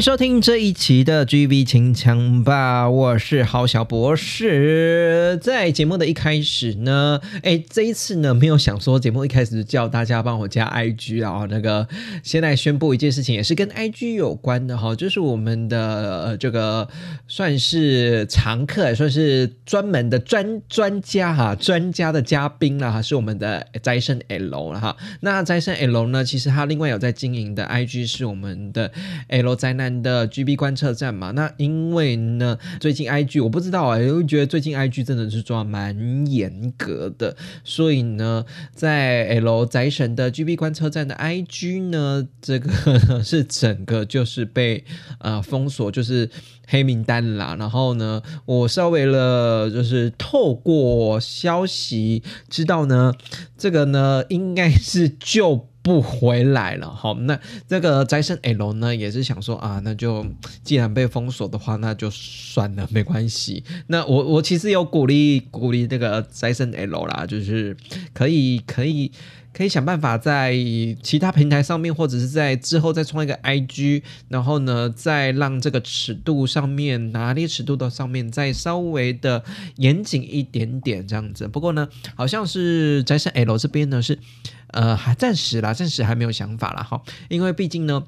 收听这一期的 GB 清枪吧，我是豪小博士。在节目的一开始呢，哎，这一次呢没有想说节目一开始叫大家帮我加 IG 啊，那个现在宣布一件事情，也是跟 IG 有关的哈，就是我们的呃这个算是常客，算是专门的专专家哈，专家的嘉宾了哈，是我们的斋生 L 了哈。那斋生 L 呢，其实他另外有在经营的 IG 是我们的 L 灾难的 GB 观测站嘛。那因为呢，最近 IG 我不知道哎，我觉得最近 IG 真的是抓蛮严格的，所以呢，在 L 宅神的 GB 观测站的 IG 呢，这个 是整个就是被呃封锁，就是黑名单啦。然后呢，我稍微了就是透过消息知道呢，这个呢应该是就不回来了。好，那这个斋生 L 呢也是想说啊，那就既然被封锁的话，那就算了，没关系。那我我其实有鼓励鼓励这个斋生 L 啦，就是可以可以。可以想办法在其他平台上面，或者是在之后再创一个 IG，然后呢，再让这个尺度上面拿捏尺度的上面再稍微的严谨一点点这样子。不过呢，好像是在是 L 这边呢是呃还暂时啦，暂时还没有想法啦。哈，因为毕竟呢。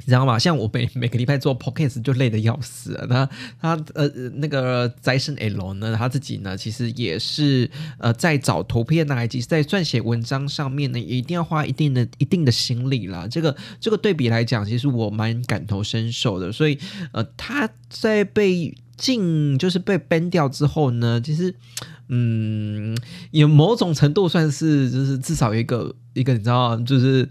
你知道吗？像我每每个礼拜做 podcast 就累得要死了。那他呃那个斋生 L 呢，他自己呢其实也是呃在找图片呢，以及在撰写文章上面呢，一定要花一定的一定的心力啦。这个这个对比来讲，其实我蛮感同身受的。所以呃他在被禁就是被 ban 掉之后呢，其实嗯有某种程度算是就是至少一个一个你知道就是。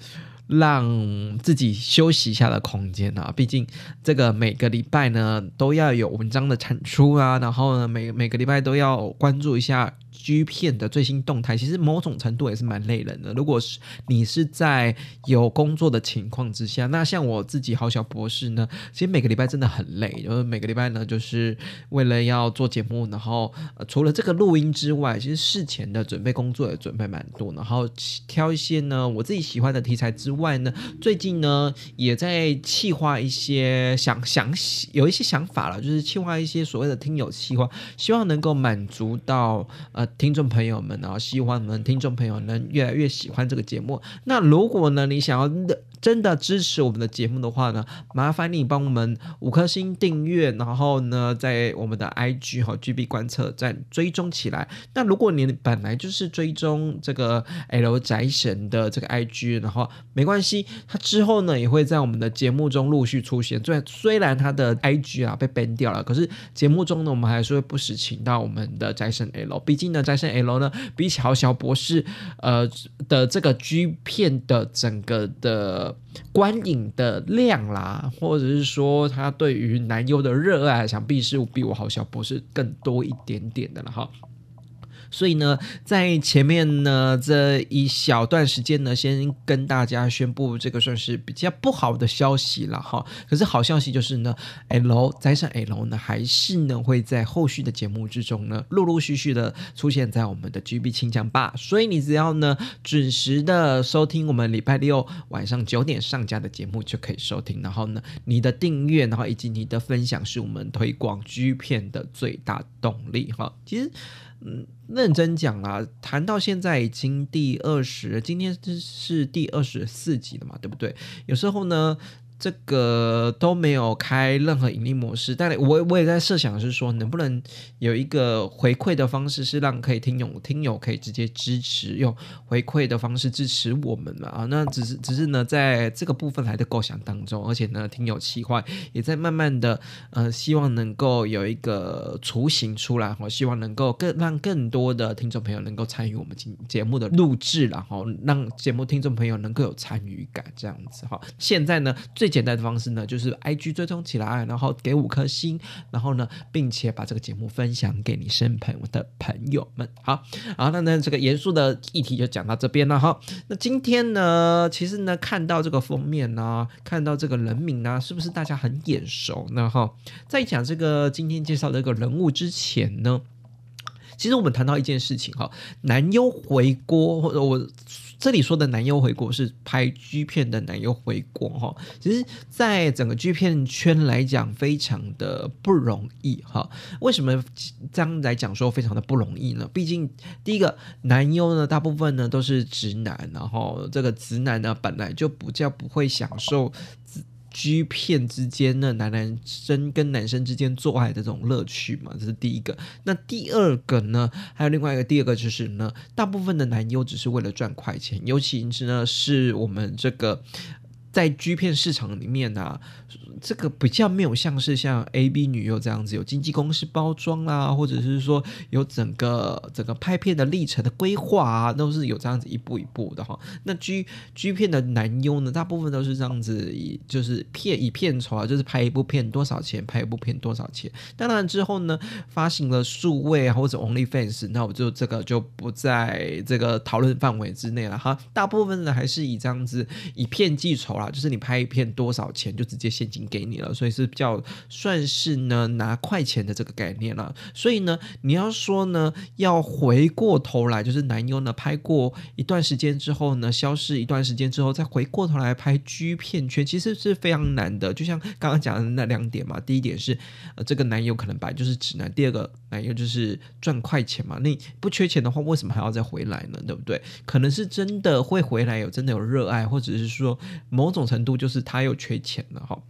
让自己休息一下的空间啊，毕竟这个每个礼拜呢都要有文章的产出啊，然后呢每每个礼拜都要关注一下 G 片的最新动态，其实某种程度也是蛮累人的。如果是你是在有工作的情况之下，那像我自己好小博士呢，其实每个礼拜真的很累，就是每个礼拜呢就是为了要做节目，然后除了这个录音之外，其实事前的准备工作也准备蛮多，然后挑一些呢我自己喜欢的题材之。外呢，最近呢也在企划一些想想有一些想法了，就是企划一些所谓的听友企划，希望能够满足到呃听众朋友们啊，希望我们听众朋友能越来越喜欢这个节目。那如果呢你想要真的支持我们的节目的话呢，麻烦你帮我们五颗星订阅，然后呢在我们的 IG 和 GB 观测站追踪起来。那如果你本来就是追踪这个 L 宅神的这个 IG，然后没关系，他之后呢也会在我们的节目中陆续出现。虽然虽然他的 IG 啊被 ban 掉了，可是节目中呢我们还是会不时请到我们的斋神 L。毕竟呢斋生 L 呢比起好小博士呃的这个 G 片的整个的观影的量啦，或者是说他对于男优的热爱，想必是比我好小博士更多一点点的了哈。所以呢，在前面呢这一小段时间呢，先跟大家宣布这个算是比较不好的消息了哈。可是好消息就是呢，L 再上 L 呢，还是呢会在后续的节目之中呢，陆陆续续的出现在我们的 GB 清讲吧。所以你只要呢准时的收听我们礼拜六晚上九点上架的节目就可以收听。然后呢，你的订阅，然后以及你的分享，是我们推广 G 片的最大动力哈。其实。嗯，认真讲啊，谈到现在已经第二十，今天是第二十四集了嘛，对不对？有时候呢，这个都没有开任何盈利模式，但我我也在设想是说，能不能有一个回馈的方式，是让可以听友听友可以直接支持，用回馈的方式支持我们嘛？啊，那只是只是呢，在这个部分还在构想当中，而且呢，听友企划也在慢慢的呃，希望能够有一个雏形出来，我希望能够更让更多的听众朋友能够参与我们节节目的录制，然后让节目听众朋友能够有参与感，这样子哈。现在呢，最最简单的方式呢，就是 I G 追踪起来，然后给五颗星，然后呢，并且把这个节目分享给你身朋的朋友们。好，好，那呢，这个严肃的议题就讲到这边了哈。那今天呢，其实呢，看到这个封面呢，看到这个人名呢，是不是大家很眼熟呢？哈，在讲这个今天介绍这个人物之前呢，其实我们谈到一件事情哈，男优回锅，或者我。这里说的男优回国是拍 G 片的男优回国哈，其实在整个 G 片圈来讲非常的不容易哈。为什么这样来讲说非常的不容易呢？毕竟第一个男优呢，大部分呢都是直男，然后这个直男呢本来就不叫不会享受。G 片之间的，男男生跟男生之间做爱的这种乐趣嘛，这是第一个。那第二个呢，还有另外一个，第二个就是呢，大部分的男优只是为了赚快钱，尤其是呢，是我们这个。在 G 片市场里面呢，这个比较没有像是像 A B 女优这样子有经纪公司包装啦，或者是说有整个整个拍片的历程的规划啊，都是有这样子一步一步的哈。那 G G 片的男优呢，大部分都是这样子，以就是片以片酬啊，就是拍一部片多少钱，拍一部片多少钱。当然之后呢，发行了数位啊或者 OnlyFans，那我就这个就不在这个讨论范围之内了哈。大部分呢还是以这样子以片计酬啦。就是你拍一片多少钱就直接现金给你了，所以是比较算是呢拿快钱的这个概念了。所以呢，你要说呢要回过头来，就是男优呢拍过一段时间之后呢消失一段时间之后再回过头来拍 G 片圈，其实是非常难的。就像刚刚讲的那两点嘛，第一点是呃这个男优可能本来就是直男，第二个那又就是赚快钱嘛。你不缺钱的话，为什么还要再回来呢？对不对？可能是真的会回来，有真的有热爱，或者是说某。种程度就是他又缺钱了哈。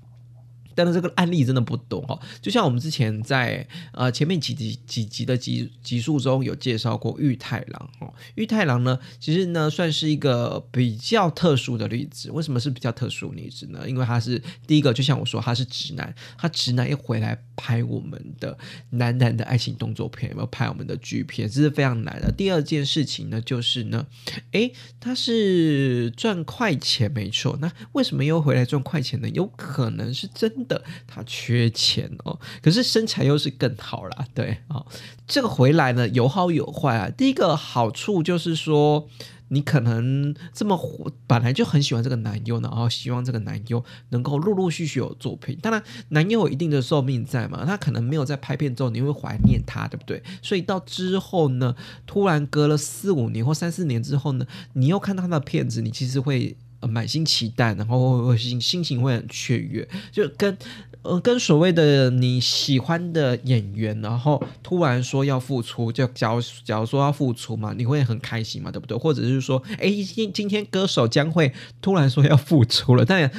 但是这个案例真的不多哈，就像我们之前在呃前面几集几集的集集数中有介绍过玉太郎哈，玉太郎呢其实呢算是一个比较特殊的例子。为什么是比较特殊例子呢？因为他是第一个，就像我说他是直男，他直男又回来拍我们的男男的爱情动作片，有没有拍我们的剧片，这是非常难的。第二件事情呢，就是呢，诶，他是赚快钱没错，那为什么又回来赚快钱呢？有可能是真。的他缺钱哦，可是身材又是更好啦，对啊，这个回来呢有好有坏啊。第一个好处就是说，你可能这么本来就很喜欢这个男优，然后希望这个男优能够陆陆续续有作品。当然，男优有一定的寿命在嘛，他可能没有在拍片之后，你会怀念他，对不对？所以到之后呢，突然隔了四五年或三四年之后呢，你又看到他的片子，你其实会。呃，满心期待，然后心心情会很雀跃，就跟呃跟所谓的你喜欢的演员，然后突然说要复出，就假如假如说要复出嘛，你会很开心嘛，对不对？或者是说，哎，今今天歌手将会突然说要复出了，但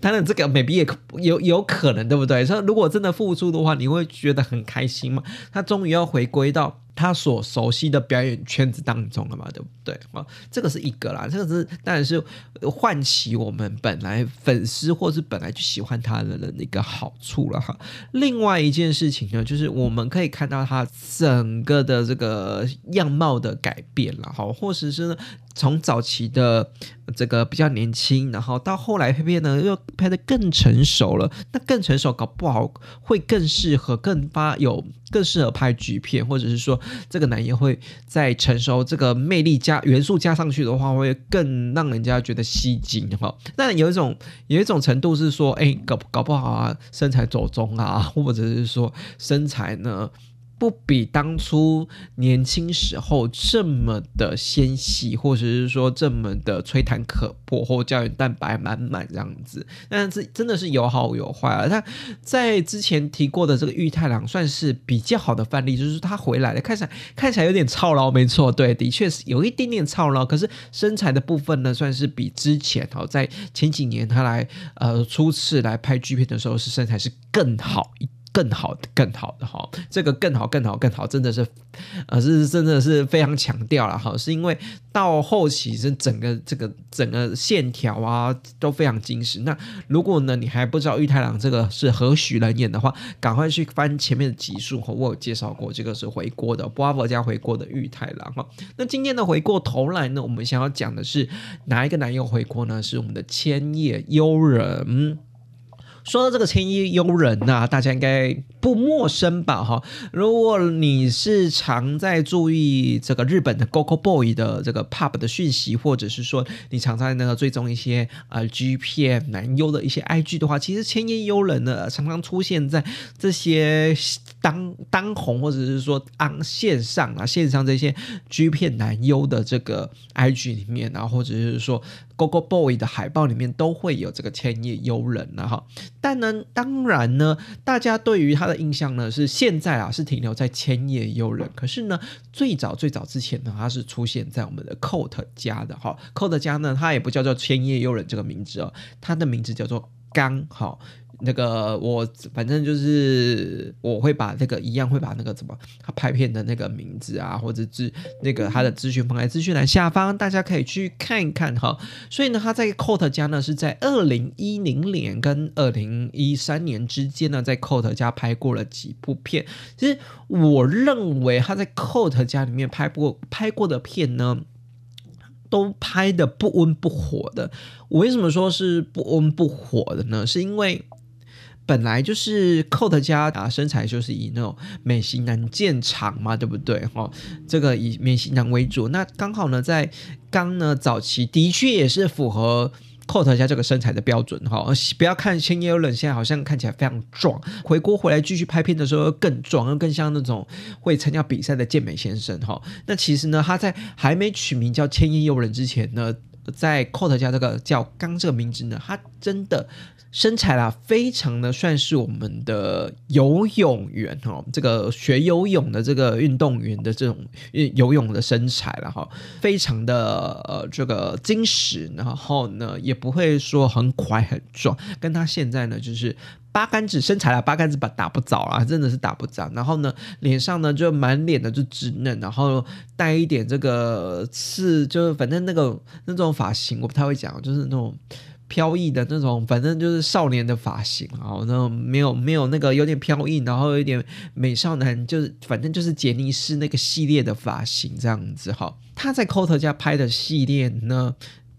当然这个 maybe 也有有可能，对不对？说如果真的复出的话，你会觉得很开心嘛？他终于要回归到。他所熟悉的表演圈子当中了嘛，对不对？啊，这个是一个啦，这个是当然是唤起我们本来粉丝或是本来就喜欢他的人的一个好处了哈。另外一件事情呢，就是我们可以看到他整个的这个样貌的改变了哈，或者是呢。从早期的这个比较年轻，然后到后来拍片呢，又拍的更成熟了。那更成熟，搞不好会更适合、更发有、更适合拍剧片，或者是说，这个男也会在成熟这个魅力加元素加上去的话，会更让人家觉得吸睛哈。那有一种有一种程度是说，哎，搞搞不好啊，身材走中啊，或者是说身材呢。不比当初年轻时候这么的纤细，或者是说这么的吹弹可破，或胶原蛋白满满这样子。但是真的是有好有坏啊。他在之前提过的这个玉太郎算是比较好的范例，就是他回来了，看起来看起来有点操劳，没错，对，的确是有一点点操劳。可是身材的部分呢，算是比之前哦，在前几年他来呃初次来拍剧片的时候，是身材是更好一。更好的，更好的哈，这个更好，更好，更好，真的是，呃，是真的是非常强调了哈，是因为到后期是整个这个整个线条啊都非常精实。那如果呢你还不知道玉太郎这个是何许人演的话，赶快去翻前面的集数哈，我有介绍过这个是回锅的波阿佛家回锅的玉太郎哈。那今天的回过头来呢，我们想要讲的是哪一个男友回锅呢？是我们的千叶悠人。说到这个千叶悠人呐，大家应该不陌生吧？哈，如果你是常在注意这个日本的 GoGo Boy 的这个 Pub 的讯息，或者是说你常在那个追踪一些呃 G P 男优的一些 I G 的话，其实千叶悠人呢常常出现在这些当当红或者是说按线上啊线上这些 G 片男优的这个 I G 里面啊，或者是说 GoGo Boy 的海报里面都会有这个千叶悠人了哈。但呢，当然呢，大家对于他的印象呢是现在啊是停留在千叶悠人。可是呢，最早最早之前呢，他是出现在我们的 Coat 家的哈。Coat 家呢，他也不叫做千叶悠人这个名字哦，他的名字叫做刚好。那个我反正就是我会把那个一样会把那个怎么他拍片的那个名字啊，或者是那个他的资讯放在资讯栏下方，大家可以去看一看哈。所以呢，他在 Coat 家呢是在二零一零年跟二零一三年之间呢，在 Coat 家拍过了几部片。其实我认为他在 Coat 家里面拍过拍过的片呢，都拍的不温不火的。我为什么说是不温不火的呢？是因为本来就是 Coat 家啊，身材就是以那种美型男见长嘛，对不对？哈，这个以美型男为主。那刚好呢，在刚呢早期的确也是符合 Coat 家这个身材的标准哈。不要看千叶冷现在好像看起来非常壮，回国回来继续拍片的时候更壮，又更像那种会参加比赛的健美先生哈。那其实呢，他在还没取名叫千叶悠人之前呢，在 Cot 家这个叫刚这个名字呢，他真的。身材啦，非常的算是我们的游泳员哦，这个学游泳的这个运动员的这种游泳的身材了哈，非常的呃这个精实，然后呢也不会说很快很壮，跟他现在呢就是八竿子身材了，八竿子把打不着啊，真的是打不着。然后呢脸上呢就满脸的就稚嫩，然后带一点这个刺，就是反正那个那种发型我不太会讲，就是那种。飘逸的那种，反正就是少年的发型啊，那种没有没有那个有点飘逸，然后有点美少男，就是反正就是杰尼斯那个系列的发型这样子哈。他在 c o t 家拍的系列呢，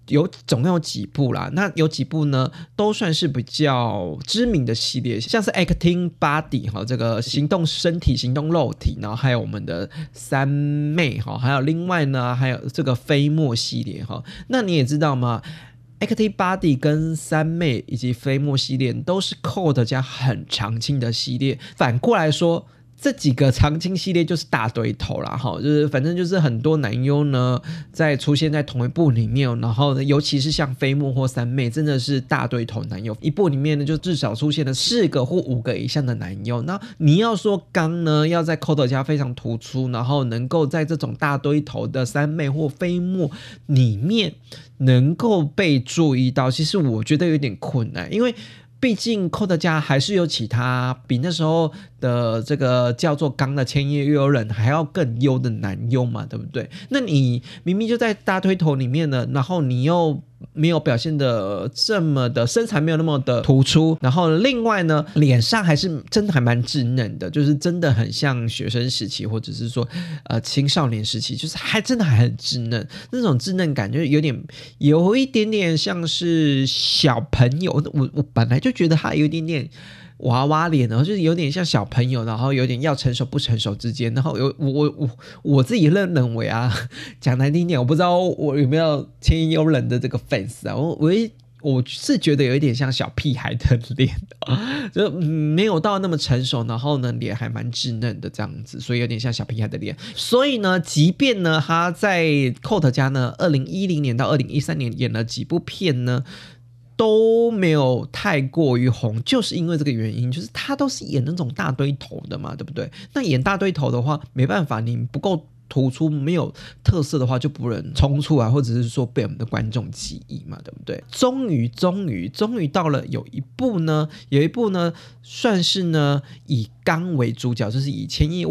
有总共有几部啦？那有几部呢，都算是比较知名的系列，像是 Acting Body 哈，这个行动身体、行动肉体，然后还有我们的三妹哈，还有另外呢，还有这个飞沫系列哈。那你也知道吗 Acting Body 跟三妹以及飞沫系列都是 Cold 家很常青的系列。反过来说。这几个长青系列就是大堆头啦，哈，就是反正就是很多男优呢在出现在同一部里面，然后呢，尤其是像飞木或三妹，真的是大堆头男优，一部里面呢就至少出现了四个或五个以上的男优。那你要说刚呢要在 Coat 家非常突出，然后能够在这种大堆头的三妹或飞木里面能够被注意到，其实我觉得有点困难，因为。毕竟，Code 家还是有其他比那时候的这个叫做刚的千叶悠人还要更优的男优嘛，对不对？那你明明就在大推头里面呢，然后你又。没有表现的这么的身材没有那么的突出，然后另外呢，脸上还是真的还蛮稚嫩的，就是真的很像学生时期或者是说呃青少年时期，就是还真的还很稚嫩，那种稚嫩感就是有点有一点点像是小朋友，我我本来就觉得他有一点点。娃娃脸，然后就是有点像小朋友，然后有点要成熟不成熟之间，然后有我我我我自己认认为啊，讲难听点，我不知道我有没有千优人的这个粉丝啊，我我我是觉得有一点像小屁孩的脸，就 没有到那么成熟，然后呢，脸还蛮稚嫩的这样子，所以有点像小屁孩的脸。所以呢，即便呢他在 Cot 家呢，二零一零年到二零一三年演了几部片呢，都没有太过于红，就是因为这个原因，就是他都是演那种大堆头的嘛，对不对？那演大堆头的话，没办法，你不够。突出没有特色的话，就不能冲出来，或者是说被我们的观众记忆嘛，对不对？终于，终于，终于到了有一部呢，有一部呢，算是呢以。刚为主角，就是以千叶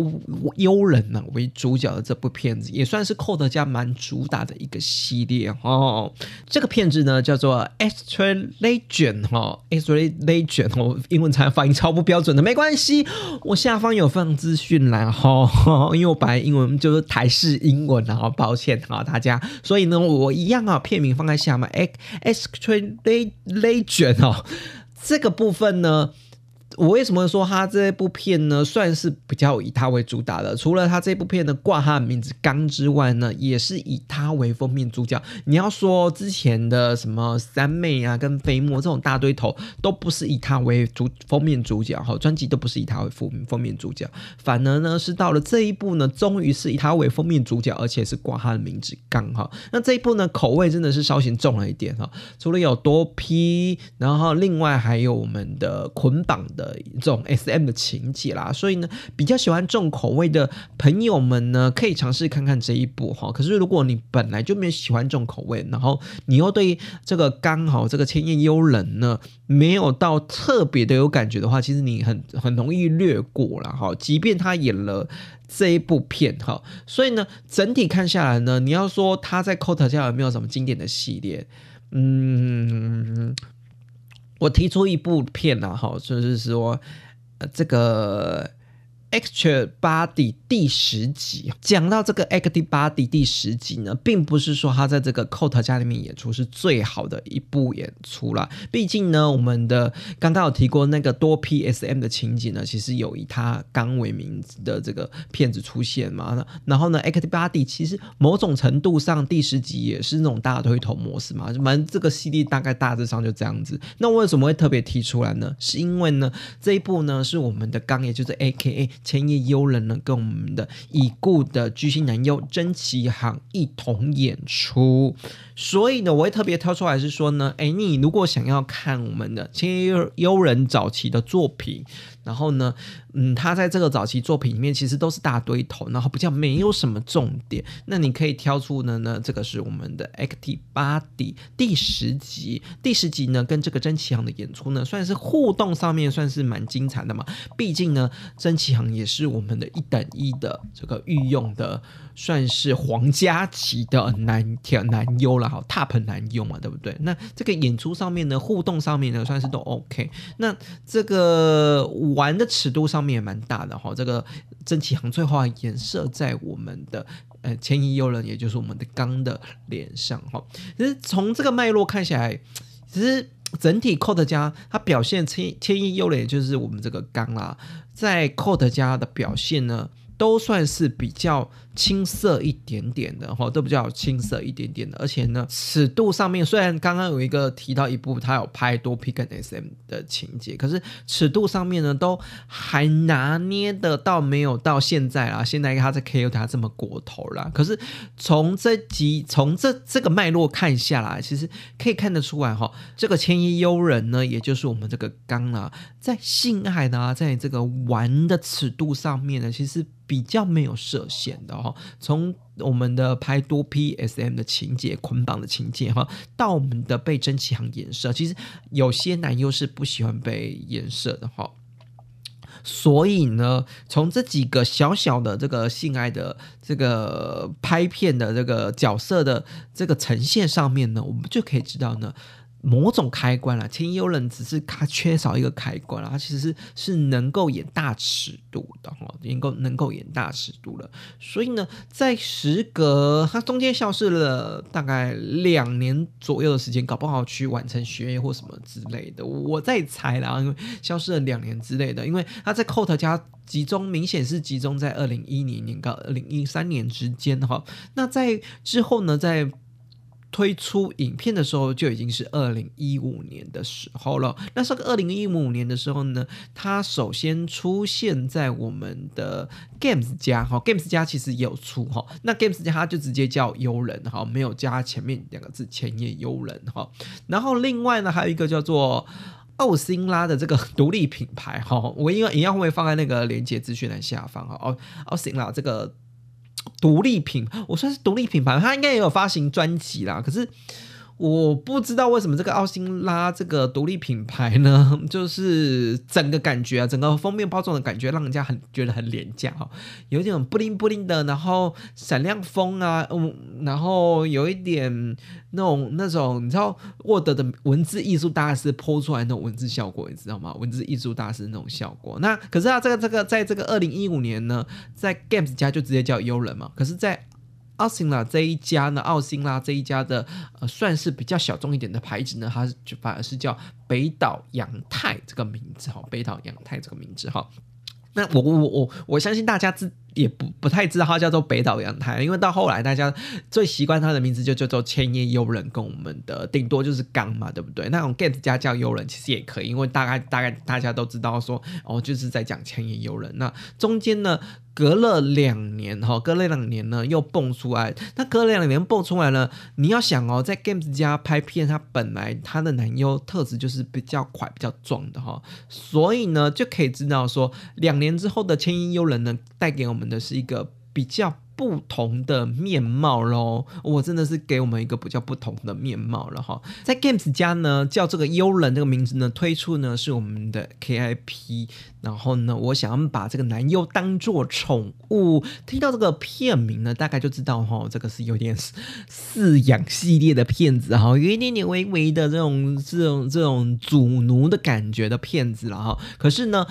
幽人呢为主角的这部片子，也算是寇德家蛮主打的一个系列哦。这个片子呢叫做《Extra Legend》哈，《Extra Legend》哦，英文才发音超不标准的，没关系，我下方有放资讯栏哈，因为我本来英文就是台式英文啊，抱歉哈大家，所以呢我一样啊，片名放在下面，《Extra Legend》哦，这个部分呢。我为什么说他这部片呢，算是比较以他为主打的？除了他这部片的挂他的名字“刚”之外呢，也是以他为封面主角。你要说之前的什么三妹啊、跟飞沫这种大堆头，都不是以他为主封面主角哈，专辑都不是以他为封封面主角，反而呢是到了这一部呢，终于是以他为封面主角，而且是挂他的名字“刚”哈。那这一部呢，口味真的是稍显重了一点哈。除了有多批，然后另外还有我们的捆绑的。这种 S M 的情节啦，所以呢，比较喜欢重口味的朋友们呢，可以尝试看看这一部哈。可是如果你本来就没有喜欢重口味，然后你又对这个刚好这个千叶幽人呢，没有到特别的有感觉的话，其实你很很容易略过了哈。即便他演了这一部片哈，所以呢，整体看下来呢，你要说他在 Cot 下有没有什么经典的系列？嗯。我提出一部片啊，哈，就是说，呃，这个。Extra Body 第十集讲到这个 Extra Body 第十集呢，并不是说他在这个 Coat 家里面演出是最好的一部演出了。毕竟呢，我们的刚刚有提过那个多 P S M 的情景呢，其实有以他刚为名字的这个片子出现嘛。然后呢，Extra Body 其实某种程度上第十集也是那种大推头模式嘛，蛮这个系列大概大致上就这样子。那为什么会特别提出来呢？是因为呢，这一部呢是我们的刚，也就是 A K A。千叶悠人呢，跟我们的已故的巨星男优真崎航一同演出，所以呢，我会特别挑出来是说呢，哎，你如果想要看我们的千叶悠人早期的作品。然后呢，嗯，他在这个早期作品里面其实都是大堆头，然后比较没有什么重点。那你可以挑出呢，呢这个是我们的 Active Body 第十集，第十集呢跟这个真崎航的演出呢，算是互动上面算是蛮精彩的嘛。毕竟呢，真崎航也是我们的一等一的这个御用的。算是皇家级的男挑男优了哈，top 男优嘛，对不对？那这个演出上面呢，互动上面呢，算是都 OK。那这个玩的尺度上面也蛮大的哈。这个真奇航最后颜色在我们的呃千亿幽人，也就是我们的刚的脸上哈。其实从这个脉络看起来，其实整体 Code 家它表现千千亿幽人，也就是我们这个刚啦，在 Code 家的表现呢。都算是比较青涩一点点的哈，都比较青涩一点点的，而且呢，尺度上面虽然刚刚有一个提到一部他有拍多 P 跟 SM 的情节，可是尺度上面呢都还拿捏得到没有到现在啊，现在他在 KO 他这么过头啦。可是从这集从这这个脉络看下来，其实可以看得出来哈，这个千叶幽人呢，也就是我们这个刚啊，在性爱呢，在这个玩的尺度上面呢，其实。比较没有设限的哈，从我们的拍多 P S M 的情节捆绑的情节哈，到我们的被真奇行颜色，其实有些男优是不喜欢被颜色的哈，所以呢，从这几个小小的这个性爱的这个拍片的这个角色的这个呈现上面呢，我们就可以知道呢。某种开关了，千幽人只是他缺少一个开关了，他其实是是能够演大尺度的哈，能够能够演大尺度了。所以呢，在时隔他中间消失了大概两年左右的时间，搞不好去完成学业或什么之类的，我在猜啦，因为消失了两年之类的，因为他在 Cot 家集中，明显是集中在二零一零年到二零一三年之间哈。那在之后呢，在推出影片的时候就已经是二零一五年的时候了。那这个二零一五年的时候呢，它首先出现在我们的 Games 家哈，Games 家其实也有出哈。那 Games 家它就直接叫幽人哈，没有加前面两个字千叶幽人哈。然后另外呢，还有一个叫做奥辛拉的这个独立品牌哈，我应该一样会放在那个连接资讯栏下方哈。奥奥辛拉这个。独立品，我算是独立品牌，他应该也有发行专辑啦。可是我不知道为什么这个奥辛拉这个独立品牌呢，就是整个感觉啊，整个封面包装的感觉，让人家很觉得很廉价哈，有点布灵布灵的，然后闪亮风啊，嗯，然后有一点。那种那种，你知道沃德的文字艺术大师剖出来那种文字效果，你知道吗？文字艺术大师那种效果。那可是啊这个这个，在这个二零一五年呢，在 Games 家就直接叫幽人嘛。可是，在奥辛拉这一家呢，奥辛拉这一家的呃，算是比较小众一点的牌子呢，它就反而是叫北岛洋太这个名字哈，北岛洋太这个名字哈。那我我我我相信大家知。也不不太知道它叫做北岛洋太，因为到后来大家最习惯它的名字就叫做千叶悠人，跟我们的顶多就是刚嘛，对不对？那种 get 家叫悠人其实也可以，因为大概大概大家都知道说哦，就是在讲千叶悠人。那中间呢隔了两年哈，隔了两年呢又蹦出来，那隔了两年蹦出来了，你要想哦，在 games 家拍片，他本来他的男优特质就是比较快、比较壮的哈，所以呢就可以知道说，两年之后的千音幽人呢带给我们。的是一个比较不同的面貌喽，我真的是给我们一个比较不同的面貌了哈。在 Games 家呢，叫这个幽人这个名字呢，推出呢是我们的 KIP，然后呢，我想要把这个男优当做宠物。听到这个片名呢，大概就知道哈，这个是有点饲养系列的片子哈，有一点点微微的这种这种这种主奴的感觉的片子了哈。可是呢。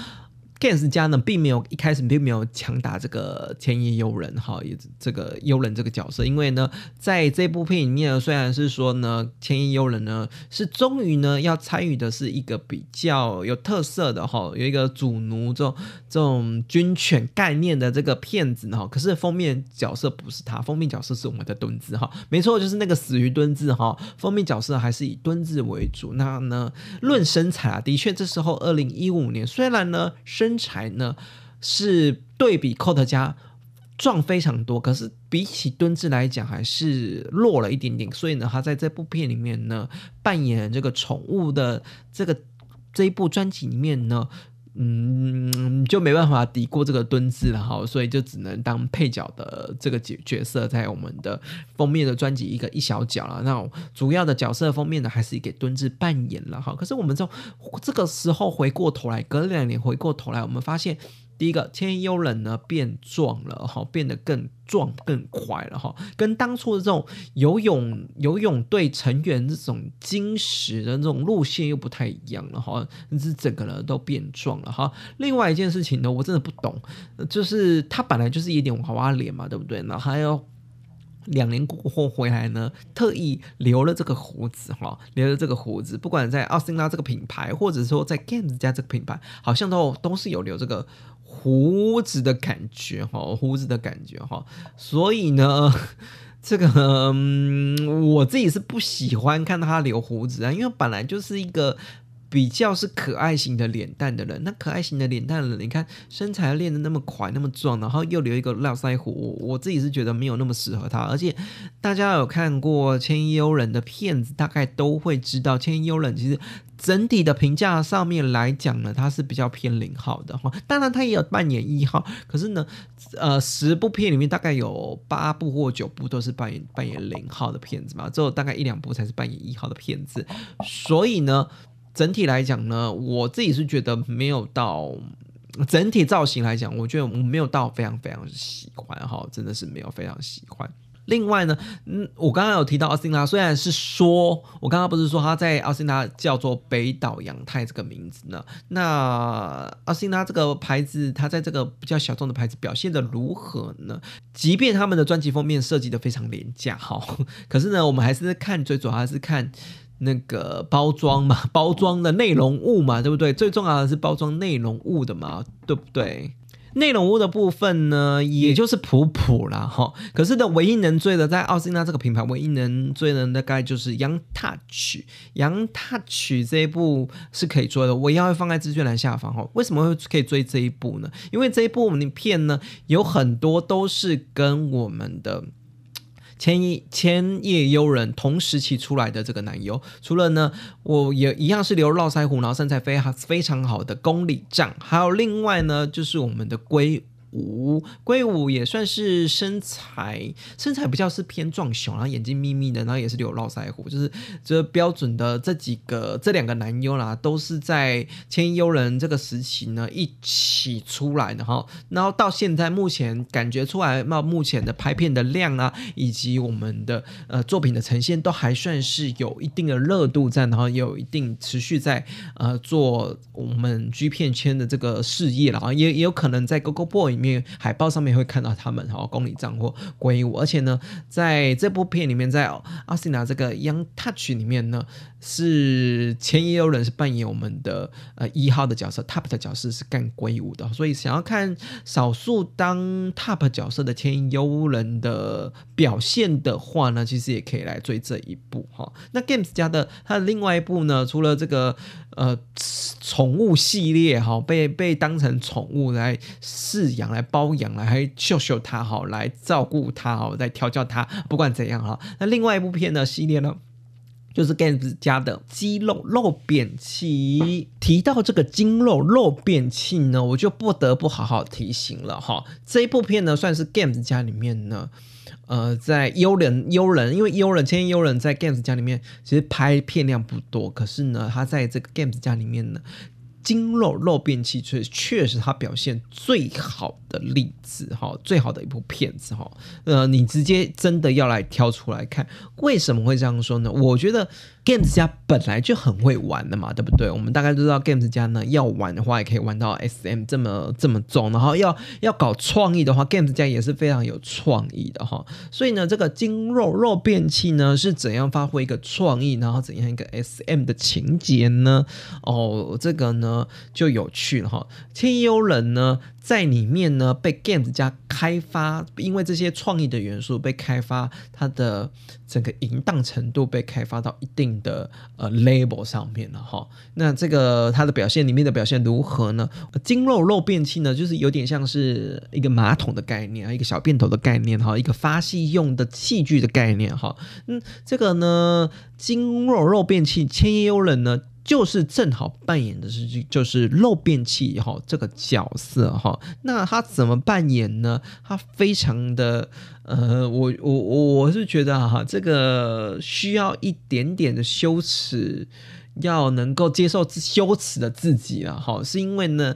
Games 家呢，并没有一开始并没有强打这个千叶幽人哈，也这个幽人这个角色，因为呢，在这部片里面，虽然是说呢，千叶幽人呢是终于呢要参与的是一个比较有特色的哈，有一个主奴这种这种军犬概念的这个片子哈，可是封面角色不是他，封面角色是我们的墩子哈，没错，就是那个死鱼墩子哈，封面角色还是以墩子为主。那呢，论身材啊，的确这时候二零一五年，虽然呢身身材呢是对比 co 家壮非常多，可是比起敦志来讲还是弱了一点点。所以呢，他在这部片里面呢扮演这个宠物的这个这一部专辑里面呢。嗯，就没办法抵过这个蹲姿了哈，所以就只能当配角的这个角角色，在我们的封面的专辑一个一小角了。那主要的角色封面呢，还是给蹲姿扮演了哈。可是我们从这个时候回过头来，隔两年回过头来，我们发现。第一个千叶幽人呢变壮了哈，变得更壮更快了哈，跟当初的这种游泳游泳队成员这种金石的这种路线又不太一样了哈，是整个人都变壮了哈。另外一件事情呢，我真的不懂，就是他本来就是一点娃娃脸嘛，对不对？然后还要两年过后回来呢，特意留了这个胡子哈，留了这个胡子，不管在奥斯拉这个品牌，或者说在 Games 家这个品牌，好像都都是有留这个。胡子的感觉哈，胡子的感觉哈，所以呢，这个我自己是不喜欢看到他留胡子啊，因为本来就是一个。比较是可爱型的脸蛋的人，那可爱型的脸蛋的人，你看身材练的那么快那么壮，然后又留一个络腮胡，我自己是觉得没有那么适合他。而且大家有看过千幽人的片子，大概都会知道千幽人其实整体的评价上面来讲呢，他是比较偏零号的哈。当然他也有扮演一号，可是呢，呃，十部片里面大概有八部或九部都是扮演扮演零号的片子嘛，只有大概一两部才是扮演一号的片子，所以呢。整体来讲呢，我自己是觉得没有到整体造型来讲，我觉得没有到非常非常喜欢哈，真的是没有非常喜欢。另外呢，嗯，我刚刚有提到奥辛拉，虽然是说我刚刚不是说他在奥辛拉叫做北岛洋太这个名字呢，那奥辛拉这个牌子，它在这个比较小众的牌子表现的如何呢？即便他们的专辑封面设计的非常廉价哈，可是呢，我们还是看最主要还是看。那个包装嘛，包装的内容物嘛，对不对？最重要的是包装内容物的嘛，对不对？内容物的部分呢，也就是普普啦哈。可是的，唯一能追的在奥斯纳这个品牌，唯一能追的大概就是 Young Touch。Young Touch 这一部是可以追的，我一样会放在资讯栏下方哈。为什么会可以追这一部呢？因为这一部影片呢，有很多都是跟我们的。千叶千叶悠人同时期出来的这个男优，除了呢，我也一样是留络腮胡，然后身材非常非常好的宫里丈，还有另外呢，就是我们的龟。五龟五也算是身材身材比较是偏壮熊，然后眼睛眯眯的，然后也是留络腮胡，就是这标准的这几个这两个男优啦，都是在千优人这个时期呢一起出来的哈。然后到现在目前感觉出来，那目前的拍片的量啊，以及我们的呃作品的呈现，都还算是有一定的热度在，然后有一定持续在呃做我们 G 片圈的这个事业了啊，也也有可能在 Gogo Boy。里面海报上面会看到他们哈，公里账户关于我，而且呢，在这部片里面，在阿森纳这个 Young Touch 里面呢，是前也有人是扮演我们的呃一号的角色，Top 的角色是干鬼舞的，所以想要看少数当 Top 角色的前优人的表现的话呢，其实也可以来追这一部哈。那 Games 家的它的另外一部呢，除了这个呃宠物系列哈，被被当成宠物来饲养。来包养，来还秀秀他好，来照顾他好，来调教它，不管怎样哈。那另外一部片的系列呢，就是 Games 家的肌肉肉变器。提到这个筋肉肉变器呢，我就不得不好好提醒了哈。这一部片呢，算是 Games 家里面呢，呃，在幽人幽人，因为幽人千幽人在 Games 家里面其实拍片量不多，可是呢，他在这个 Games 家里面呢。筋肉肉变器确确实他表现最好的例子哈，最好的一部片子哈，呃，你直接真的要来挑出来看，为什么会这样说呢？我觉得。Games 家本来就很会玩的嘛，对不对？我们大概都知道 Games 家呢，要玩的话也可以玩到 SM 这么这么重，然后要要搞创意的话，Games 家也是非常有创意的哈。所以呢，这个筋肉肉变器呢，是怎样发挥一个创意，然后怎样一个 SM 的情节呢？哦，这个呢就有趣了哈。天幽人呢？在里面呢，被 Games 家开发，因为这些创意的元素被开发，它的整个淫荡程度被开发到一定的呃 label 上面了哈。那这个它的表现里面的表现如何呢？精肉肉便器呢，就是有点像是一个马桶的概念啊，一个小便头的概念哈，一个发泄用的器具的概念哈。嗯，这个呢，精肉肉便器千叶幽人呢。就是正好扮演的是就是漏便器哈这个角色哈，那他怎么扮演呢？他非常的呃，我我我我是觉得哈，这个需要一点点的羞耻，要能够接受羞耻的自己啊哈，是因为呢。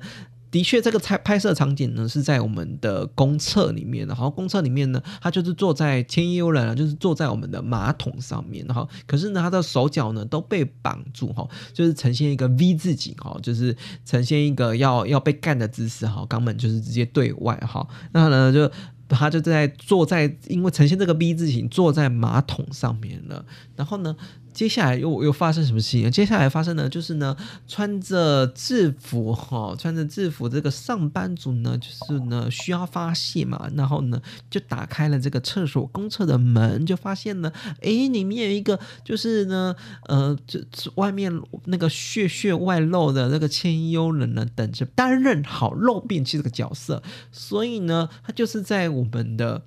的确，这个拍拍摄场景呢是在我们的公厕里面，然后公厕里面呢，他就是坐在千幽人啊，就是坐在我们的马桶上面，然后可是呢，他的手脚呢都被绑住哈，就是呈现一个 V 字形哈，就是呈现一个要要被干的姿势哈，肛门就是直接对外哈，那呢就他就在坐在，因为呈现这个 V 字形坐在马桶上面了，然后呢。接下来又又发生什么事情？接下来发生的就是呢，穿着制服哈，穿着制服这个上班族呢，就是呢需要发泄嘛，然后呢就打开了这个厕所公厕的门，就发现呢，哎，里面有一个就是呢，呃，这外面那个血血外露的那个千幽人呢，等着担任好漏便器这个角色，所以呢，他就是在我们的。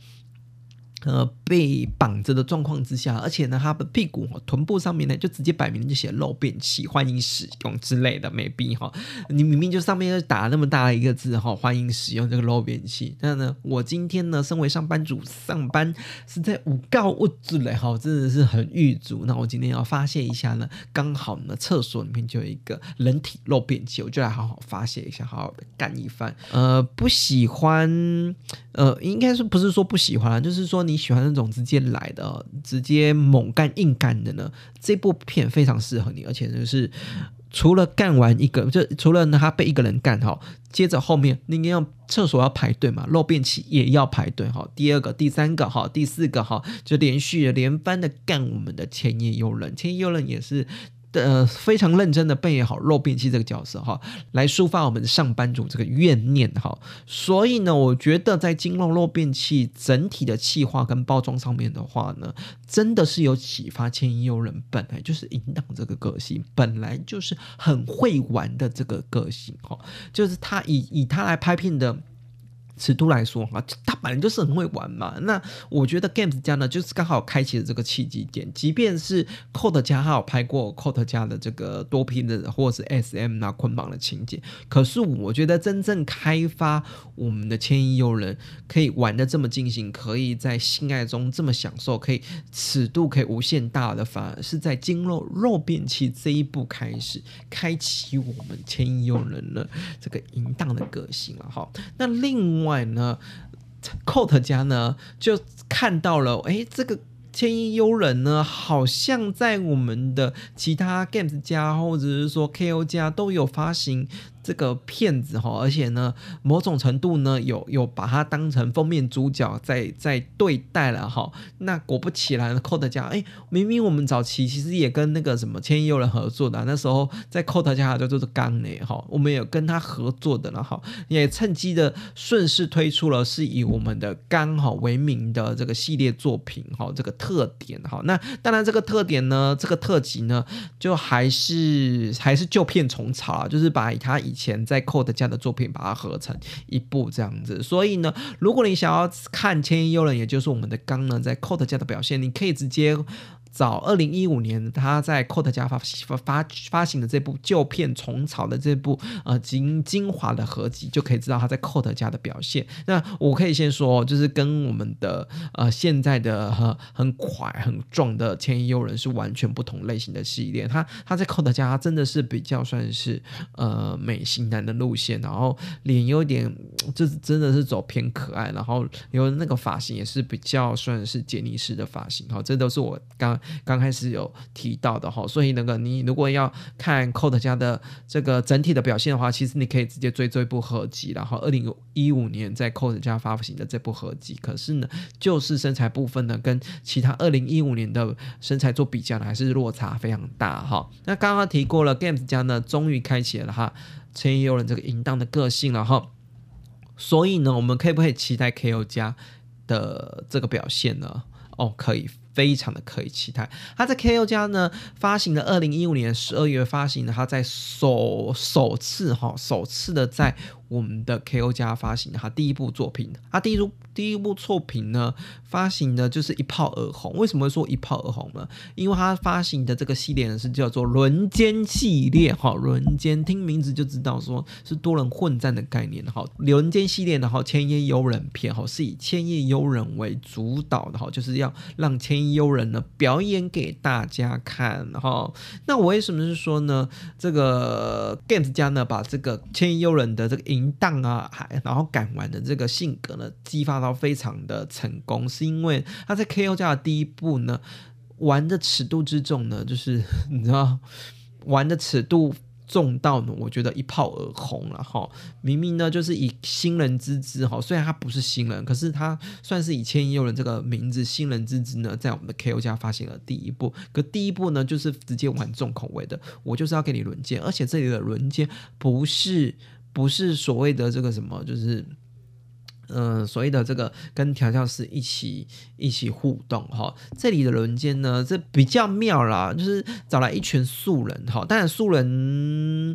呃，被绑着的状况之下，而且呢，他的屁股、臀部上面呢，就直接摆明就写漏便器，欢迎使用之类的，没必哈。你明明就上面就打那么大一个字哈，欢迎使用这个漏便器。那呢，我今天呢，身为上班族，上班是在五告物质嘞哈，真的是很狱足。那我今天要发泄一下呢，刚好呢，厕所里面就有一个人体漏便器，我就来好好发泄一下，好好的干一番。呃，不喜欢，呃，应该是不是说不喜欢，就是说你。喜欢那种直接来的、直接猛干硬干的呢？这部片非常适合你，而且就是除了干完一个，就除了他被一个人干哈，接着后面你要厕所要排队嘛，漏便器也要排队哈。第二个、第三个哈，第四个哈，就连续连番的干我们的千叶幽人，千叶幽人也是。的非常认真的扮演好肉便器这个角色哈，来抒发我们上班族这个怨念哈。所以呢，我觉得在金肉肉便器整体的气化跟包装上面的话呢，真的是有启发千亿友人本来就是引导这个个性，本来就是很会玩的这个个性哈，就是他以以他来拍片的。尺度来说哈，他本来就是很会玩嘛。那我觉得 Games 家呢，就是刚好开启了这个契机点。即便是 Code 家，他有拍过 Code 家的这个多拼的或者是 SM 啊捆绑的情节，可是我觉得真正开发我们的千亿诱人可以玩的这么尽兴，可以在性爱中这么享受，可以尺度可以无限大的，反而是在精肉肉变器这一步开始开启我们千亿诱人的这个淫荡的个性了哈。那另另外呢，Cot 家呢就看到了，哎，这个千衣幽人呢，好像在我们的其他 Games 家或者是说 KO 家都有发行。这个骗子哈，而且呢，某种程度呢，有有把他当成封面主角在在对待了哈。那果不其然，Code 家哎，明明我们早期其实也跟那个什么千亿有人合作的，那时候在 Code 家就就是刚呢哈，我们有跟他合作的了哈，也趁机的顺势推出了是以我们的刚哈为名的这个系列作品哈，这个特点哈。那当然这个特点呢，这个特辑呢，就还是还是旧片重炒啊，就是把它以前在 Code 家的作品把它合成一部这样子，所以呢，如果你想要看《千亿幽人》，也就是我们的刚呢，在 Code 家的表现，你可以直接。早二零一五年，他在 Cot 家发发发发行的这部旧片重草的这部呃精精华的合集，就可以知道他在 Cot 家的表现。那我可以先说，就是跟我们的呃现在的很很快很壮的千亿幽人是完全不同类型的系列。他他在 Coat 家真的是比较算是呃美型男的路线，然后脸有点就是真的是走偏可爱，然后有那个发型也是比较算是杰尼斯的发型。好，这都是我刚。刚开始有提到的哈，所以那个你如果要看 Code 家的这个整体的表现的话，其实你可以直接追这一部合集，然后二零一五年在 Code 家发行的这部合集，可是呢，就是身材部分呢，跟其他二零一五年的身材做比较呢，还是落差非常大哈。那刚刚提过了，Games 家呢，终于开启了哈千亿幽人这个淫荡的个性了哈，所以呢，我们可以不可以期待 KO 家的这个表现呢？哦，可以。非常的可以期待，它在 KO 家呢发行的二零一五年十二月发行的，它在首首次哈首次的在。我们的 KO 家发行他第一部作品，他第一部第一部作品呢发行的就是一炮而红。为什么说一炮而红呢？因为他发行的这个系列呢是叫做轮奸系列，哈，轮奸听名字就知道说是多人混战的概念，哈，轮奸系列的哈千叶幽人片，哈，是以千叶幽人为主导的，哈，就是要让千叶幽人呢表演给大家看，哈。那我为什么是说呢？这个 Games 家呢把这个千叶幽人的这个影淫荡啊，还然后敢玩的这个性格呢，激发到非常的成功，是因为他在 KO 家的第一部呢，玩的尺度之重呢，就是你知道，玩的尺度重到呢，我觉得一炮而红了哈。明明呢，就是以新人之姿哈，虽然他不是新人，可是他算是以千亿诱人这个名字，新人之姿呢，在我们的 KO 家发行了第一部，可第一部呢，就是直接玩重口味的，我就是要给你轮奸，而且这里的轮奸不是。不是所谓的这个什么，就是，嗯，所谓的这个跟调教师一起一起互动哈。这里的轮奸呢，这比较妙啦，就是找来一群素人哈。当然素人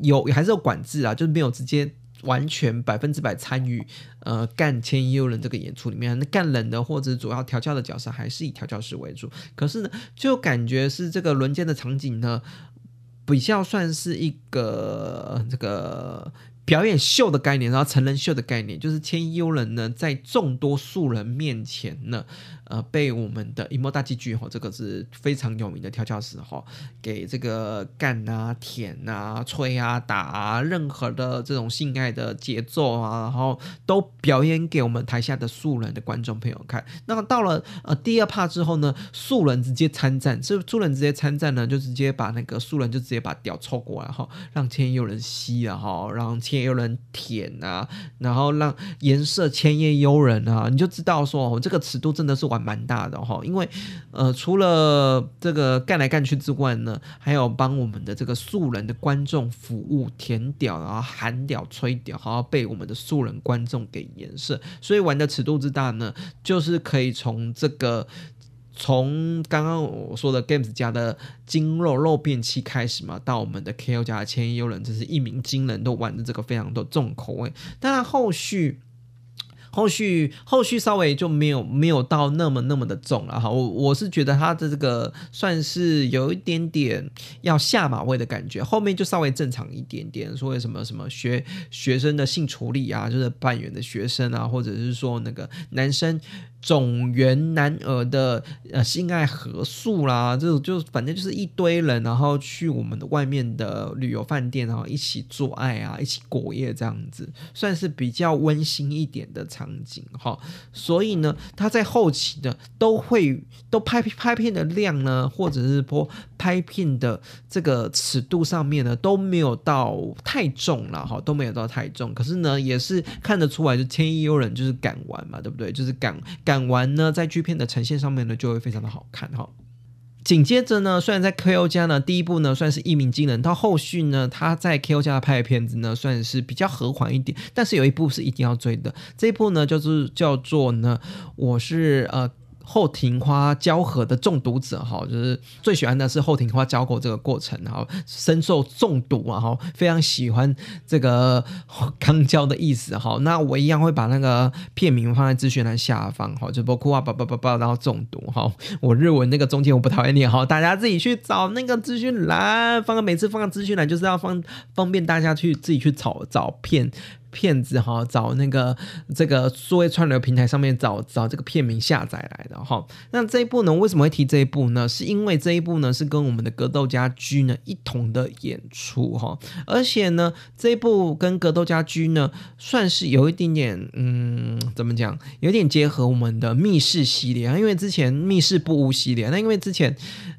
有还是有管制啊，就是没有直接完全百分之百参与呃干千亿幽人这个演出里面。那干人的或者主要调教的角色还是以调教师为主。可是呢，就感觉是这个轮奸的场景呢。比较算是一个这个表演秀的概念，然后成人秀的概念，就是千优人呢在众多素人面前呢。呃，被我们的银幕大器具哈，这个是非常有名的调教师哈，给这个干啊、舔啊、吹啊、打啊，任何的这种性爱的节奏啊，然后都表演给我们台下的素人的观众朋友看。那么到了呃第二趴之后呢，素人直接参战，这素人直接参战呢，就直接把那个素人就直接把屌抽过来哈，让千叶有人吸了哈，让千千叶幽人舔啊，然后让颜色千叶悠人啊，你就知道说哦，这个尺度真的是完蛮大的哈。因为呃，除了这个干来干去之外呢，还有帮我们的这个素人的观众服务，舔屌，然后喊屌、吹屌，还要被我们的素人观众给颜色，所以玩的尺度之大呢，就是可以从这个。从刚刚我说的 Games 家的精肉肉变器开始嘛，到我们的 KO 家的千亿幽人，这是一鸣惊人，都玩的这个非常的重口味。当然后续。后续后续稍微就没有没有到那么那么的重了哈，我我是觉得他的这个算是有一点点要下马威的感觉，后面就稍微正常一点点，说什么什么学学生的性处理啊，就是扮演的学生啊，或者是说那个男生种原男儿的呃性爱合宿啦，这种就反正就是一堆人，然后去我们的外面的旅游饭店，然后一起做爱啊，一起过夜这样子，算是比较温馨一点的。场景哈，所以呢，他在后期的都会都拍拍片的量呢，或者是说拍片的这个尺度上面呢，都没有到太重了哈，都没有到太重。可是呢，也是看得出来，就千亿幽人就是敢玩嘛，对不对？就是敢感完呢，在剧片的呈现上面呢，就会非常的好看哈。紧接着呢，虽然在 K O 家呢，第一部呢算是一鸣惊人，到后续呢，他在 K O 家拍的片子呢，算是比较和缓一点，但是有一部是一定要追的，这一部呢就是叫做呢，我是呃。后庭花交合的中毒者哈，就是最喜欢的是后庭花交合这个过程，然后深受中毒啊，哈，非常喜欢这个肛交的意思哈。那我一样会把那个片名放在资讯栏下方哈，就包括啊叭叭叭叭，然后中毒哈。我日文那个中间我不讨厌念哈，大家自己去找那个资讯栏，放个每次放个资讯栏就是要放方便大家去自己去找找片。骗子哈，找那个这个数位串流平台上面找找这个片名下载来的哈。那这一部呢，为什么会提这一部呢？是因为这一部呢是跟我们的格斗家居呢一同的演出哈，而且呢这一部跟格斗家居呢算是有一点点嗯，怎么讲，有点结合我们的密室系列啊。因为之前密室不屋系列，那因为之前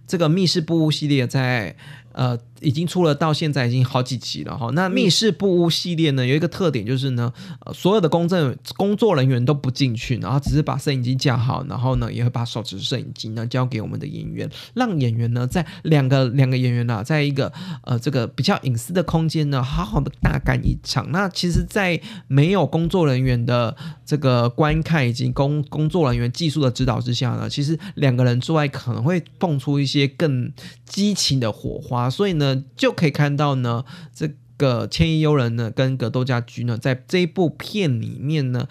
这个密室不屋系列在。呃，已经出了，到现在已经好几集了哈。那密室布屋系列呢，有一个特点就是呢，呃，所有的公证工作人员都不进去，然后只是把摄影机架好，然后呢，也会把手持摄影机呢交给我们的演员，让演员呢在两个两个演员呢，在一个呃这个比较隐私的空间呢，好好的大干一场。那其实，在没有工作人员的这个观看以及工工作人员技术的指导之下呢，其实两个人之外可能会蹦出一些些更激情的火花。所以呢，就可以看到呢，这个千亿幽人呢，跟格斗家居呢，在这一部片里面呢。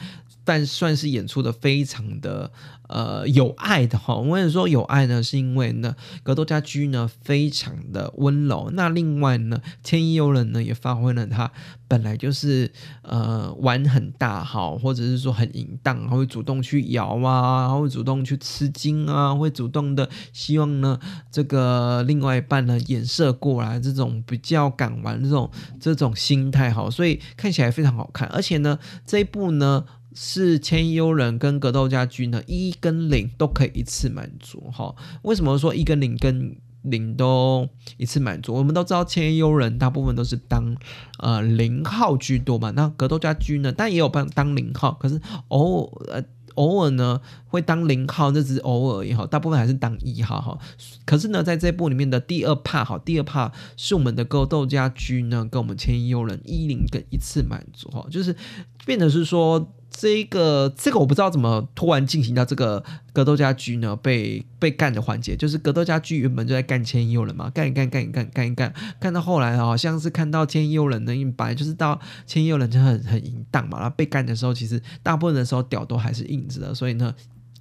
但算是演出的非常的呃有爱的哈。我跟你说有爱呢，是因为呢格斗家居呢非常的温柔。那另外呢，千亿幽人呢也发挥了他本来就是呃玩很大哈，或者是说很淫荡，会主动去摇啊，会主动去吃惊啊，会主动的希望呢这个另外一半呢眼射过来，这种比较敢玩这种这种心态哈，所以看起来非常好看。而且呢这一部呢。是千幽人跟格斗家居呢，一跟零都可以一次满足哈。为什么说一跟零跟零都一次满足？我们都知道千幽人大部分都是当呃零号居多嘛，那格斗家居呢，但也有帮当零号，可是偶呃偶尔呢会当零号，那只偶尔也好，大部分还是当一号哈。可是呢，在这部里面的第二帕哈，第二帕是我们的格斗家居呢跟我们千幽人一零跟一次满足哈，就是变得是说。这个这个我不知道怎么突然进行到这个格斗家居呢被被干的环节，就是格斗家居原本就在干千佑人嘛，干一干干一干干一干，干到后来好像是看到千佑人呢，因为本来就是到千佑人就很很淫荡嘛，然后被干的时候，其实大部分的时候屌都还是硬着的，所以呢。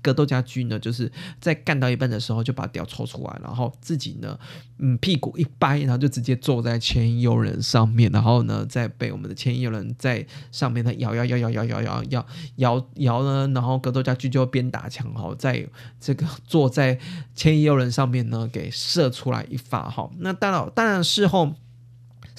格斗家居呢，就是在干到一半的时候就把屌抽出来，然后自己呢，嗯，屁股一掰，然后就直接坐在千幽人上面，然后呢，再被我们的千幽人在上面他摇摇摇摇摇摇摇摇摇摇呢，然后格斗家居就边打枪哈，在这个坐在千幽人上面呢，给射出来一发哈。那当然，当然事后。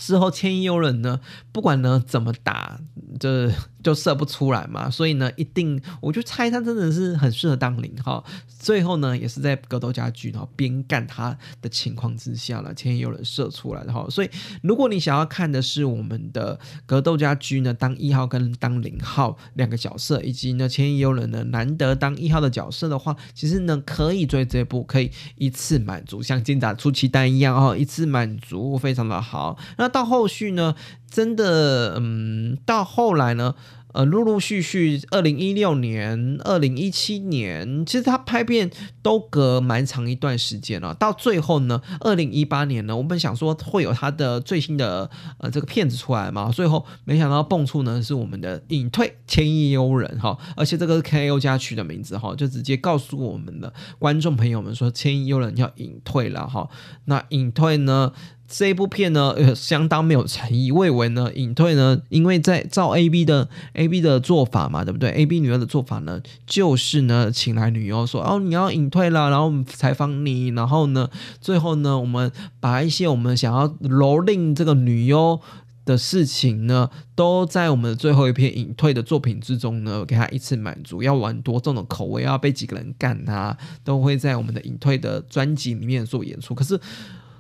事后千幽人呢，不管呢怎么打，就是就射不出来嘛，所以呢，一定我就猜他真的是很适合当零号。最后呢，也是在格斗家居然后边干他的情况之下了，千亿幽人射出来的哈。所以如果你想要看的是我们的格斗家居呢当一号跟当零号两个角色，以及呢千亿幽人呢难得当一号的角色的话，其实呢可以追这部，可以一次满足，像金甲出奇蛋一样哦，一次满足非常的好。那到后续呢，真的嗯，到后来呢。呃，陆陆续续，二零一六年、二零一七年，其实他拍片都隔蛮长一段时间了。到最后呢，二零一八年呢，我们想说会有他的最新的呃这个片子出来嘛，最后没想到蹦出呢是我们的隐退千亿幽人哈，而且这个是 KO 家取的名字哈，就直接告诉我们的观众朋友们说千亿幽人要隐退了哈。那隐退呢？这一部片呢，呃，相当没有诚意。魏文呢，隐退呢，因为在照 A B 的 A B 的做法嘛，对不对？A B 女优的做法呢，就是呢，请来女优说，哦，你要隐退了，然后我们采访你，然后呢，最后呢，我们把一些我们想要蹂躏这个女优的事情呢，都在我们的最后一篇隐退的作品之中呢，给他一次满足。要玩多重的口味，要被几个人干他，都会在我们的隐退的专辑里面做演出。可是。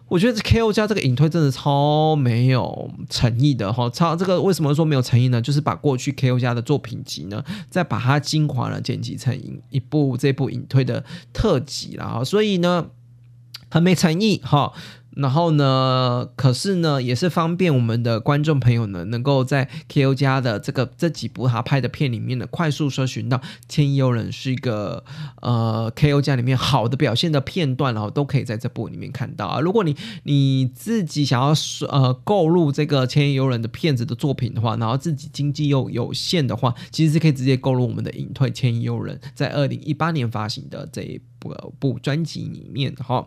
我觉得 K.O. 加这个隐退真的超没有诚意的哈，超这个为什么说没有诚意呢？就是把过去 K.O. 加的作品集呢，再把它精华呢剪辑成一一部这部隐退的特辑了哈，所以呢，很没诚意哈。然后呢？可是呢，也是方便我们的观众朋友呢，能够在 K.O. 家的这个这几部他拍的片里面呢，快速搜寻到《千亿幽人》是一个呃 K.O. 家里面好的表现的片段，然后都可以在这部里面看到啊。如果你你自己想要呃购入这个《千亿幽人》的片子的作品的话，然后自己经济又有限的话，其实是可以直接购入我们的隐退《千亿幽人》在二零一八年发行的这一部部专辑里面哈。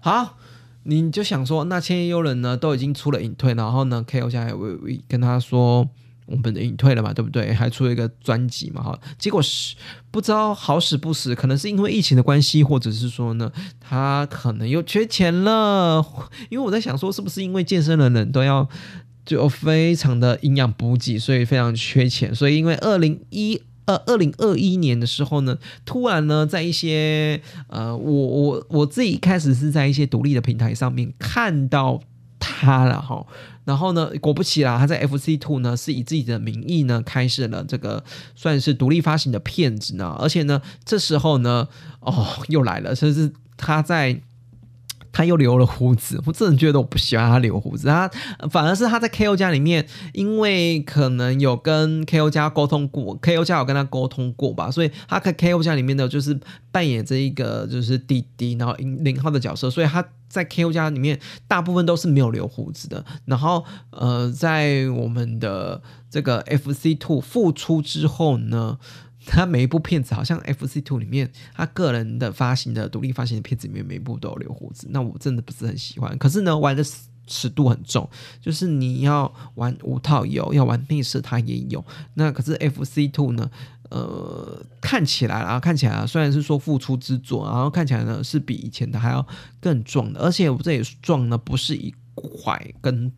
好。你就想说，那千叶幽人呢都已经出了隐退，然后呢，K.O. 现在微跟他说我们的隐退了嘛，对不对？还出了一个专辑嘛，哈。结果是不知道好死不死，可能是因为疫情的关系，或者是说呢，他可能又缺钱了。因为我在想说，是不是因为健身的人都要就非常的营养补给，所以非常缺钱。所以因为二零一。呃，二零二一年的时候呢，突然呢，在一些呃，我我我自己开始是在一些独立的平台上面看到他了哈，然后呢，果不其然，他在 FC Two 呢是以自己的名义呢开设了这个算是独立发行的片子呢，而且呢，这时候呢，哦，又来了，甚至他在。他又留了胡子，我真的觉得我不喜欢他留胡子。他反而是他在 K.O. 家里面，因为可能有跟 K.O. 家沟通过，K.O. 家有跟他沟通过吧，所以他在 K.O. 家里面的就是扮演这一个就是弟弟，然后零号的角色，所以他在 K.O. 家里面大部分都是没有留胡子的。然后呃，在我们的这个 F.C. Two 复出之后呢？他每一部片子好像 F C Two 里面，他个人的发行的独立发行的片子里面，每一部都有留胡子，那我真的不是很喜欢。可是呢，玩的尺度很重，就是你要玩五套有，要玩内饰它也有。那可是 F C Two 呢，呃，看起来啊，看起来虽然是说复出之作，然后看起来呢是比以前的还要更壮的，而且我这里壮呢不是一块跟。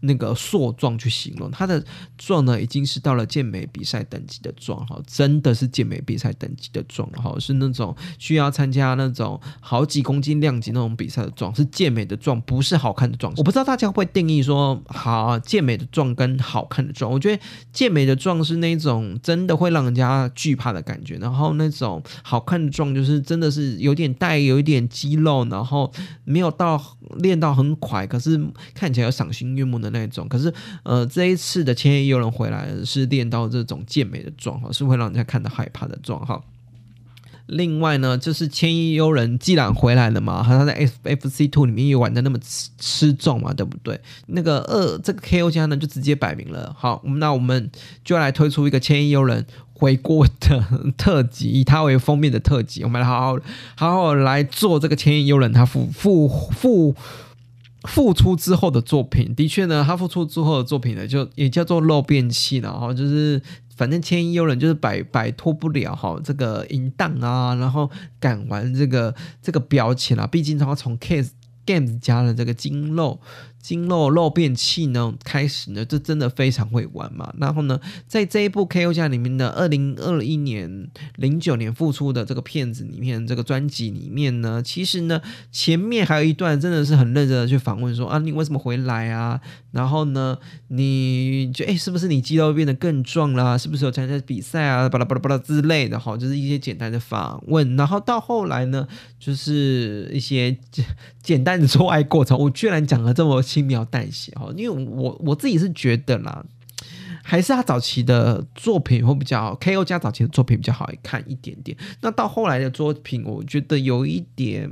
那个硕壮去形容他的壮呢，已经是到了健美比赛等级的壮哈，真的是健美比赛等级的壮哈，是那种需要参加那种好几公斤量级那种比赛的壮，是健美的壮，不是好看的壮。我不知道大家会定义说，好健美的壮跟好看的壮，我觉得健美的壮是那种真的会让人家惧怕的感觉，然后那种好看的壮就是真的是有点带有一点肌肉，然后没有到练到很快，可是看起来有赏心悦。目的那种，可是呃，这一次的千叶幽人回来是练到这种健美的状哈，是会让人家看到害怕的状哈。另外呢，就是千叶幽人既然回来了嘛，他在 F F C Two 里面又玩的那么吃吃重嘛，对不对？那个二这个 K O 家呢，就直接摆明了，好，那我们就要来推出一个千叶幽人回国的特辑，以他为封面的特辑，我们来好好好好来做这个千叶幽人他复复复。复出之后的作品，的确呢，他复出之后的作品呢，就也叫做漏便器了哈，就是反正千亿幽人就是摆摆脱不了哈这个淫荡啊，然后敢玩这个这个标签啊，毕竟他从 Case Games 加了这个金肉筋肉肉变器呢开始呢，这真的非常会玩嘛。然后呢，在这一部 K.O. 家里面的二零二一年、零九年复出的这个片子里面，这个专辑里面呢，其实呢前面还有一段真的是很认真的去访问说啊，你为什么回来啊？然后呢，你就哎，是不是你肌肉变得更壮啦？是不是有参加比赛啊？巴拉巴拉巴拉之类的哈，就是一些简单的访问。然后到后来呢，就是一些简单的做爱过程。我居然讲了这么轻描淡写哦，因为我我自己是觉得啦，还是他早期的作品会比较 K.O. 加早期的作品比较好看一点点。那到后来的作品，我觉得有一点。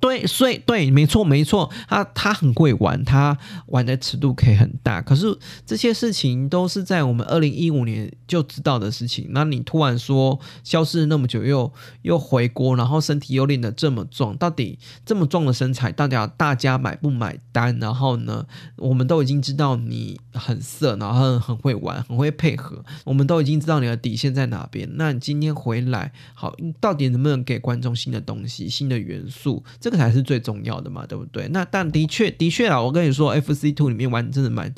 对，所以对，没错，没错，他他很会玩，他玩的尺度可以很大。可是这些事情都是在我们二零一五年就知道的事情。那你突然说消失那么久，又又回国，然后身体又练得这么壮，到底这么壮的身材，到底大家买不买单？然后呢，我们都已经知道你很色，然后很会玩，很会配合，我们都已经知道你的底线在哪边。那你今天回来，好，你到底能不能给观众新的东西、新的元素？这个才是最重要的嘛，对不对？那但的确，的确啊，我跟你说，F C Two 里面玩真的蛮。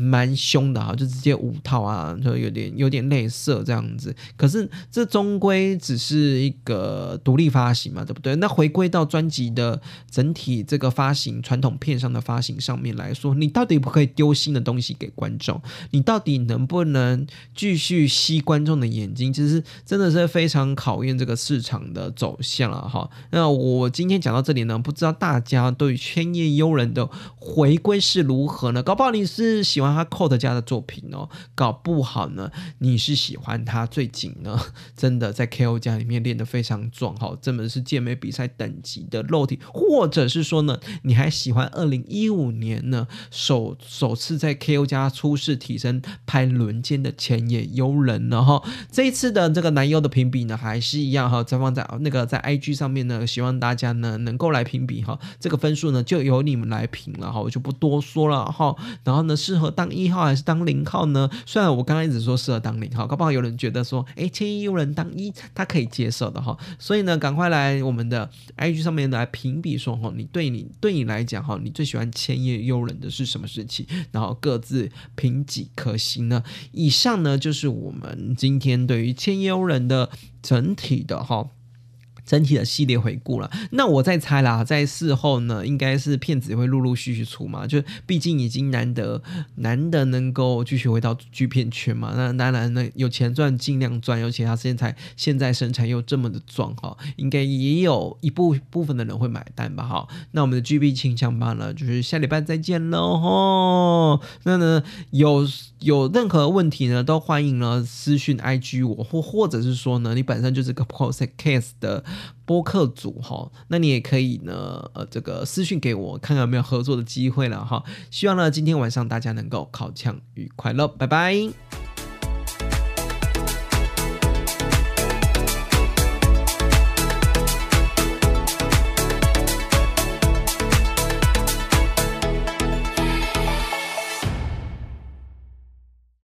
蛮凶的哈，就直接五套啊，就有点有点类似这样子。可是这终归只是一个独立发行嘛，对不对？那回归到专辑的整体这个发行传统片上的发行上面来说，你到底不可以丢新的东西给观众？你到底能不能继续吸观众的眼睛？其实真的是非常考验这个市场的走向了哈。那我今天讲到这里呢，不知道大家对千叶悠人的回归是如何呢？搞不好你是喜欢。他 Code 家的作品哦，搞不好呢，你是喜欢他最近呢，真的在 KO 家里面练得非常壮哈，真的是健美比赛等级的肉体，或者是说呢，你还喜欢二零一五年呢首首次在 KO 家初试提升拍轮奸的前野悠人呢哈，这一次的这个男优的评比呢还是一样哈，再放在那个在 IG 上面呢，希望大家呢能够来评比哈，这个分数呢就由你们来评了哈，我就不多说了哈，然后呢适合。当一号还是当零号呢？虽然我刚刚一直说适合当零号，搞不好有人觉得说，哎，千亿有人当一，他可以接受的哈。所以呢，赶快来我们的 IG 上面来评比，说哈，你对你对你来讲哈，你最喜欢千叶幽人的是什么事情？然后各自评几颗星呢？以上呢就是我们今天对于千叶幽人的整体的哈。整体的系列回顾了，那我在猜啦，在事后呢，应该是片子也会陆陆续续出嘛，就毕竟已经难得难得能够继续回到剧片圈嘛，那当然呢有钱赚尽量赚，尤其他现在现在身材又这么的壮哈，应该也有一部部分的人会买单吧哈。那我们的 GB 清枪吧呢，就是下礼拜再见喽吼。那呢有有任何问题呢，都欢迎呢私讯 IG 我，或或者是说呢，你本身就是个 podcast 的。播客组哈，那你也可以呢，呃，这个私讯给我，看看有没有合作的机会了哈。希望呢，今天晚上大家能够考枪愉快乐，拜拜。